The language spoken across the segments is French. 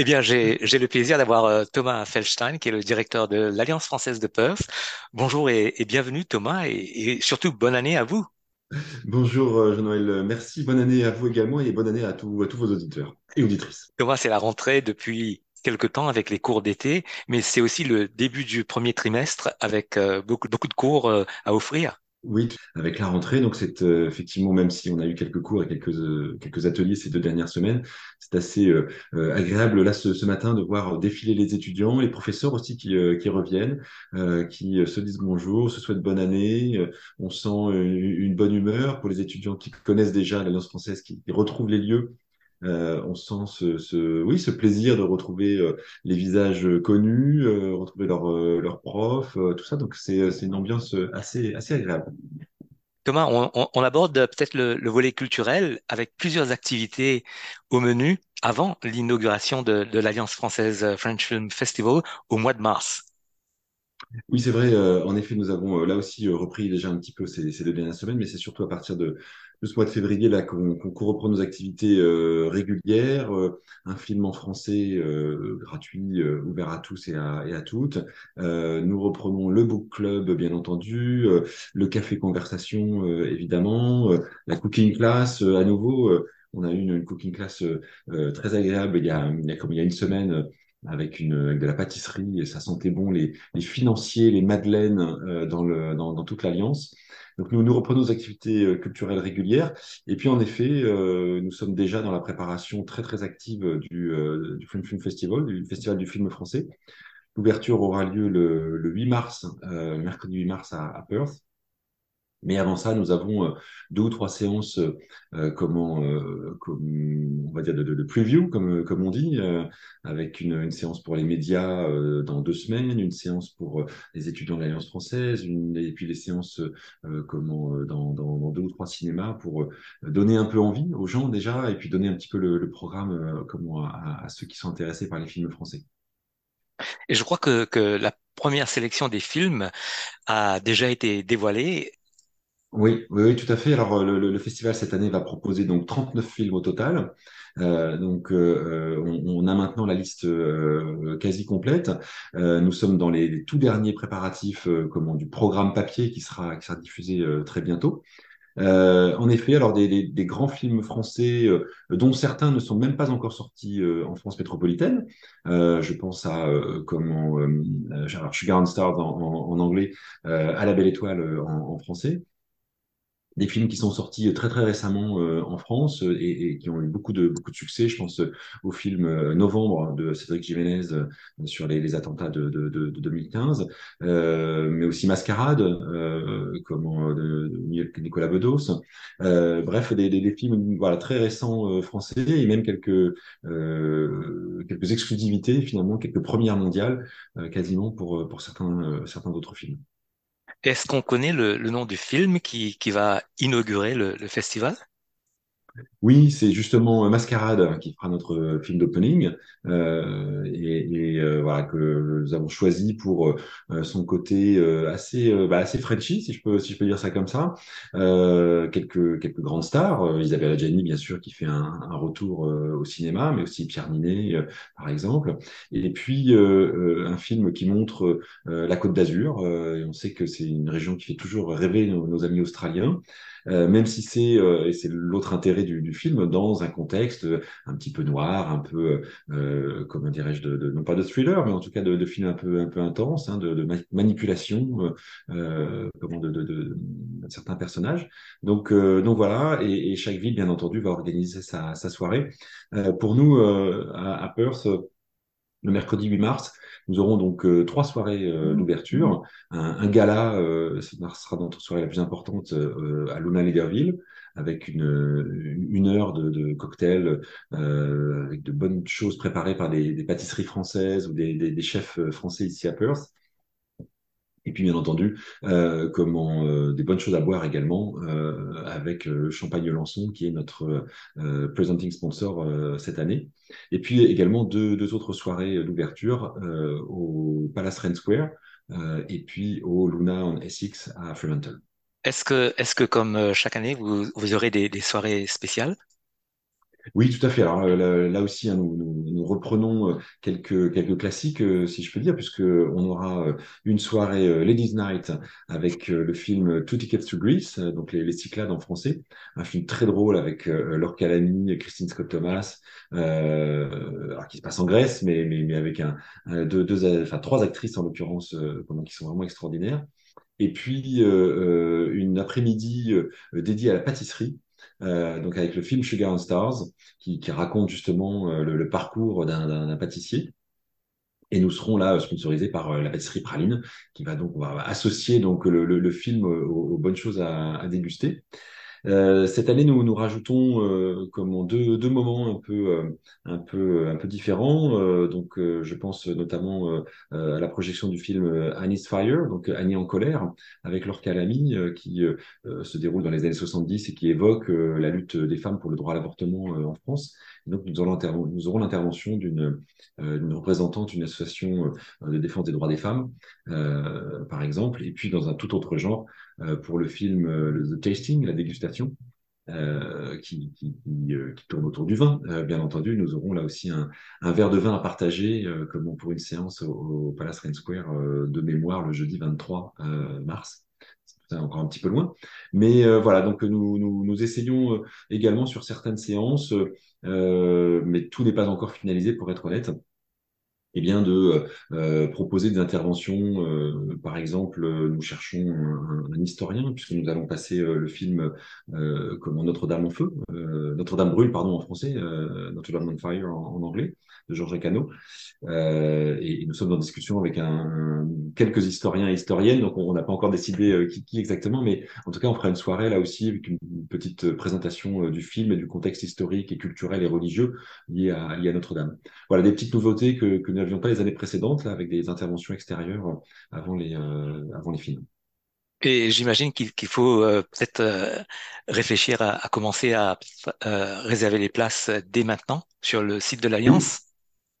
Eh bien, j'ai le plaisir d'avoir euh, Thomas Feldstein, qui est le directeur de l'Alliance française de Perth. Bonjour et, et bienvenue, Thomas, et, et surtout bonne année à vous. Bonjour euh, Jean-Noël, merci, bonne année à vous également et bonne année à, tous à tous vos auditeurs et auditrices. Thomas, c'est la rentrée depuis quelque temps avec les cours d'été, mais c'est aussi le début du premier trimestre avec euh, beaucoup, beaucoup de cours euh, à offrir. Oui, avec la rentrée, donc c'est euh, effectivement, même si on a eu quelques cours et quelques, euh, quelques ateliers ces deux dernières semaines, c'est assez euh, agréable là ce, matin de voir défiler les étudiants, les professeurs aussi qui, qui reviennent, qui se disent bonjour, se souhaitent bonne année. On sent une, bonne humeur pour les étudiants qui connaissent déjà l'Alliance française, qui retrouvent les lieux Euh, on sent ce, ce, oui, ce plaisir de retrouver euh, les visages connus, euh, retrouver leurs profs, tout ça. Donc c'est une ambiance assez assez agréable. Thomas, on, on- on aborde peut-être le, le volet culturel avec plusieurs activités au menu avant l'inauguration de, de l'Alliance française French Film Festival au mois de mars. Oui, c'est vrai. en effet, nous avons là aussi repris déjà un petit peu ces, ces deux dernières semaines, mais c'est surtout à partir de ce mois de février là qu'on qu'on reprend nos activités euh, régulières. euh, un film en français euh, gratuit, euh, ouvert à tous et à, et à toutes. Euh, nous reprenons le book club, bien entendu, euh, le café conversation, évidemment, la cooking class à nouveau. on a eu une, cooking class très agréable il y a, il y a comme il y a une semaine avec une avec de la pâtisserie et ça sentait bon les, les financiers, les madeleines euh, dans le dans, dans toute l'Alliance. Donc nous nous reprenons nos activités euh, culturelles régulières et puis en effet euh, nous sommes déjà dans la préparation très très active du euh, du Film Film Festival, du Festival du film français. L'ouverture aura lieu le, le 8 mars, euh, mercredi 8 mars à, à Perth. Mais avant ça, nous avons euh, deux ou trois séances, euh, euh, comment, euh, comme, on va dire de, de, de preview, comme, comme on dit, euh, avec une, une séance pour les médias euh, dans deux semaines, une séance pour euh, les étudiants de l'Alliance française, une, et puis les séances euh, comment, euh, dans, dans, dans deux ou trois cinémas pour euh, donner un peu envie aux gens déjà, et puis donner un petit peu le, le programme euh, comment, à, à ceux qui sont intéressés par les films français. Et je crois que, que la première sélection des films a déjà été dévoilée. Oui, oui, oui, tout à fait. Alors, euh, le, le- festival cette année va proposer donc 39 films au total. Euh, donc, euh, euh, on, on a maintenant la liste euh, quasi complète. Euh, nous sommes dans les, les tout derniers préparatifs comment, du programme papier qui sera, qui sera diffusé très bientôt. Euh, en effet, alors des, des- des grands films français euh, dont certains ne sont même pas encore sortis euh, en France métropolitaine. Je pense à comment, Sugar and Stars en, en- en anglais, À la belle étoile en en français des films qui sont sortis très très récemment euh, en France euh, et, et qui ont eu beaucoup de beaucoup de succès. Je pense euh, au film euh, Novembre de Cédric Jiménez euh, sur les, les attentats de, de, de, de 2015, euh, mais aussi Mascarade, euh, comment de, Nicolas Bedos. Euh, bref, des, des, des films voilà très récents euh, français et même quelques euh, quelques exclusivités finalement, quelques premières mondiales euh, quasiment pour pour certains euh, certains d'autres films. Est-ce qu'on connaît le, le nom du film qui, qui va inaugurer le, le festival? Oui, c'est justement Mascarade qui fera notre film d'opening euh, et, et, euh, voilà que nous avons choisi pour euh, son côté euh, assez euh, bah, assez Frenchy si je peux si je peux dire ça comme ça. Euh, quelques quelques grandes stars, Isabelle Adjani bien sûr qui fait un, un retour au cinéma, mais aussi Pierre Ninet par exemple. Et puis un film qui montre la Côte d'Azur. Et on sait que c'est une région qui fait toujours rêver nos, nos amis australiens. Même si c'est et c'est l'autre intérêt du, film dans un contexte un petit peu noir, un peu euh, comment dirais-je de, non pas de thriller, mais en tout cas de, film un peu un peu intense, hein, de, de ma- manipulation, euh, comment de, certains personnages. Donc euh, donc voilà et, chaque ville bien entendu va organiser sa, soirée. Euh, pour nous à, à Perth le mercredi 8 mars, nous aurons donc trois soirées d'ouverture. Un, gala, ce sera notre soirée la plus importante à Luna Legerville, avec une, heure de, de cocktail, euh, avec de bonnes choses préparées par des, pâtisseries françaises ou des, chefs euh, français ici à Perth. Et puis, bien entendu, euh, des bonnes choses à boire également, avec le Champagne Lançon, qui est notre presenting sponsor cette année. Et puis également deux, autres soirées d'ouverture au Palace Ren Square et puis au Luna on Essex à Fremantle. Est-ce que, est-ce que comme euh, chaque année, vous, vous aurez des, des soirées spéciales? Oui, tout à fait. Alors là, là aussi, hein, nous, nous- nous reprenons euh, quelques, quelques classiques, euh, si je peux dire, puisque on aura euh, une soirée euh, Ladies Night avec euh, le film Two Tickets to Greece, euh, donc les, les Cyclades en français, un film très drôle avec euh, Laure Calamy, Christine Scott Thomas, euh, alors qui se passe en Grèce, mais, mais, mais avec un, deux, deux, euh, enfin trois actrices en l'occurrence, euh, qui sont vraiment extraordinaires. Et puis euh, euh, une après-midi euh, dédiée à la pâtisserie, euh, donc avec le film Sugar and Stars, qui, qui raconte justement le, le parcours d'un pâtissier. Et nous serons là sponsorisés par la pâtisserie Praline, qui va donc on va associer donc le, le- le film aux, aux bonnes choses à, à déguster. Euh, cette année, nous, nous rajoutons euh, comment, deux, deux moments un peu, euh, un peu, un peu différents. Euh, donc, euh, je pense notamment à la projection du film Annie's Fire, donc Annie en colère, avec Laure Calamy, euh, qui se déroule dans les années 70 et qui évoque la lutte des femmes pour le droit à l'avortement en France. Donc, nous nous aurons l'intervention d'une représentante d'une association de défense des droits des femmes, par exemple, et puis dans un tout autre genre pour le film euh, The Tasting, la dégustation, euh, qui, qui, euh, qui tourne autour du vin. Euh, bien entendu, nous aurons là aussi un, un verre de vin à partager, euh, comme pour une séance au, au Palace Rain Square euh, de mémoire le jeudi 23 euh, mars. C'est encore un petit peu loin. Mais euh, voilà, donc nous, nous, nous essayons euh, également sur certaines séances, euh, mais tout n'est pas encore finalisé pour être honnête eh bien de euh, proposer des interventions. euh, par exemple, euh, nous cherchons un, historien, puisque nous allons passer le film comment Notre-Dame en feu, Notre-Dame brûle, pardon, en français, Notre-Dame on fire en, anglais, de Georges Cano. Euh, et, nous sommes en discussion avec un, quelques historiens et historiennes, donc on n'a pas encore décidé qui, exactement, mais en tout cas, on fera une soirée là aussi avec une, petite présentation du film et du contexte historique et culturel et religieux lié à, lié à Notre-Dame. Voilà des petites nouveautés que, que n'avions pas les années précédentes, là, avec des interventions extérieures euh, avant les, euh, avant les films. Et j'imagine qu'il faut euh, peut-être euh, réfléchir à, à commencer à euh, réserver les places dès maintenant sur le site de l'Alliance.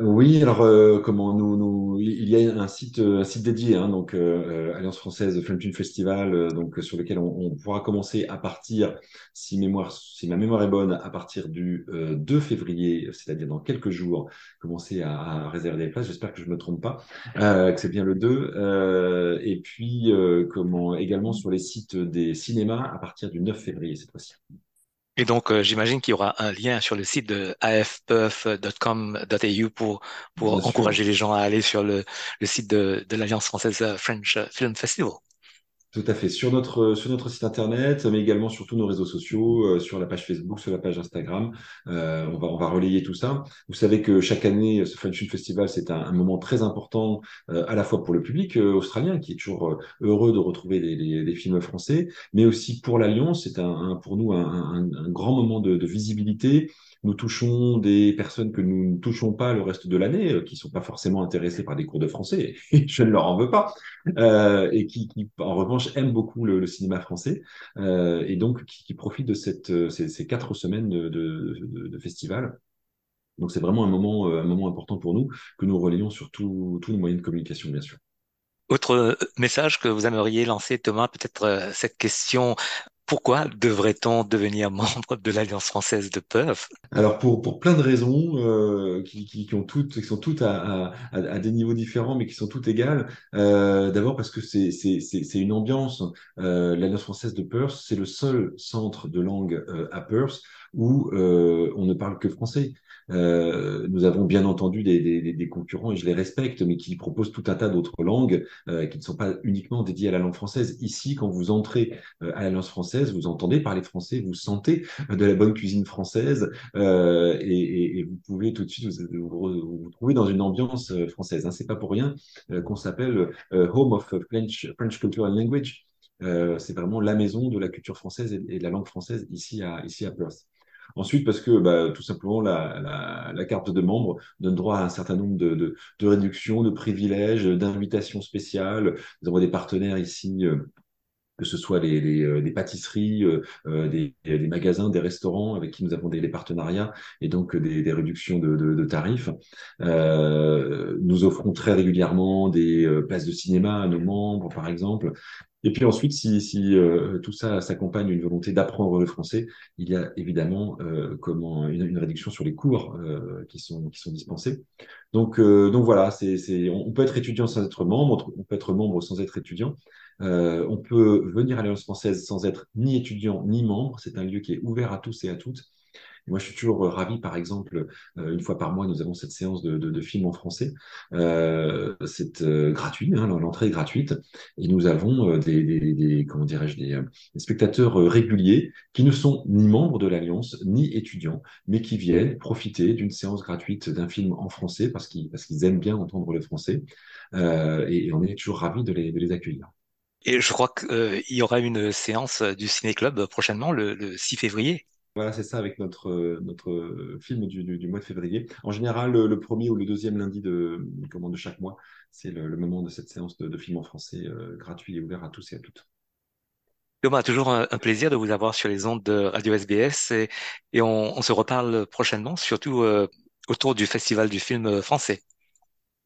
Oui, alors euh, comment nous, nous, il y a un site, euh, un site dédié, hein, donc euh, Alliance française Film Festival, donc sur lequel on, pourra commencer à partir, si ma mémoire est bonne, à partir du euh, 2 février, c'est-à-dire dans quelques jours, commencer à, à réserver des places. J'espère que je me trompe pas, que c'est bien le 2. Euh, et puis comment également sur les sites des cinémas à partir du 9 février cette fois-ci. Et donc, euh, j'imagine qu'il y aura un lien sur le site de afpuff.com.au pour, Bien pour sûr. encourager les gens à aller sur le, le site de, de l'Alliance française euh, French Film Festival. Tout à fait. Sur notre, sur notre site internet, mais également sur tous nos réseaux sociaux, euh, sur la page Facebook, sur la page Instagram. Euh, on va, on va relayer tout ça. Vous savez que chaque année, ce French Film Festival, c'est un, un moment très important, euh, à la fois pour le public euh, australien, qui est toujours euh, heureux de retrouver des, des- des films français, mais aussi pour l'Alliance. C'est un, un- pour nous un, un- un grand moment de, de visibilité. Nous touchons des personnes que nous ne touchons pas le reste de l'année, euh, qui sont pas forcément intéressées par des cours de français. Et je ne leur en veux pas euh, et qui, qui, en revanche, aiment beaucoup le, le cinéma français euh, et donc qui, qui profitent de cette, euh, ces, ces quatre semaines de, de, de, festival. Donc c'est vraiment un moment, un moment important pour nous que nous relayons sur tous nos moyens de communication, bien sûr. Autre message que vous aimeriez lancer, Thomas, peut-être cette question, pourquoi devrait-on devenir membre de l'Alliance française de PEUF? Alors pour, plein de raisons euh, qui, sont toutes à, des niveaux différents, mais qui sont toutes égales. Euh, d'abord parce que c'est une ambiance. Euh, l'Alliance française de Perth, c'est le seul centre de langue euh, à Perth où euh, on ne parle que français. Euh, nous avons bien entendu des, des, des- concurrents et je les respecte, mais qui proposent tout un tas d'autres langues euh, qui ne sont pas uniquement dédiées à la langue française. Ici, quand vous entrez euh, à l'Alliance française, vous entendez parler français, vous sentez de la bonne cuisine française euh, et, et- et vous pouvez tout de suite vous, vous, vous trouver dans une ambiance euh, française. Hein. C'est pas pour rien qu'on s'appelle Home of French, French Culture and Language. Euh, c'est vraiment la maison de la culture française et, et de la langue française ici à, ici à Perth. Ensuite, parce que bah, tout simplement, la, carte de membre donne droit à un certain nombre de, de, de réductions, de privilèges, d'invitations spéciales. Nous avons des partenaires ici. Euh, que ce soit les, les, euh, pâtisseries, euh, euh, des, des, magasins, des restaurants avec qui nous avons des, des partenariats et donc des, des réductions de, de, de tarifs. Euh, nous offrons très régulièrement des places de cinéma à nos membres, par exemple. Et puis ensuite, si, si euh, tout ça s'accompagne d'une volonté d'apprendre le français, il y a évidemment euh, comment une, une, réduction sur les cours euh, qui sont qui sont dispensés. Donc donc voilà, c'est on peut être étudiant sans être membre, on peut être membre sans être étudiant. Euh, on peut venir à l'Alliance française sans être ni étudiant ni membre. C'est un lieu qui est ouvert à tous et à toutes. Moi, je suis toujours ravi, par exemple, euh, une fois par mois, nous avons cette séance de, de, films en français. Euh, c'est euh, gratuit, hein, l'entrée est gratuite. Et nous avons euh, des, des, des, comment dirais-je, des, spectateurs réguliers qui ne sont ni membres de l'Alliance, ni étudiants, mais qui viennent profiter d'une séance gratuite d'un film en français parce qu'ils aiment bien entendre le français. Et, et, on est toujours les, de les accueillir. Et je crois qu'il y aura une séance du Ciné Club prochainement, le, le 6 février. Voilà, c'est ça avec notre, notre film du, du, du, mois de février. En général, le, le, premier ou le deuxième lundi de, comment, de chaque mois, c'est le, le, moment de cette séance de, de film en français euh, gratuit et ouvert à tous et à toutes. Thomas, toujours un, un, plaisir de vous avoir sur les ondes de Radio SBS et, et on, on, se reparle prochainement, surtout euh, autour du Festival du film français.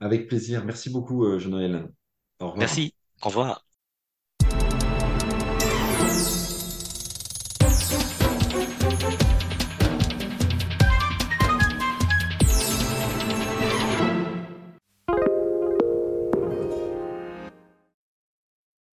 Avec plaisir. Merci beaucoup, euh, Jean-Noël. Au revoir. Merci. Au revoir.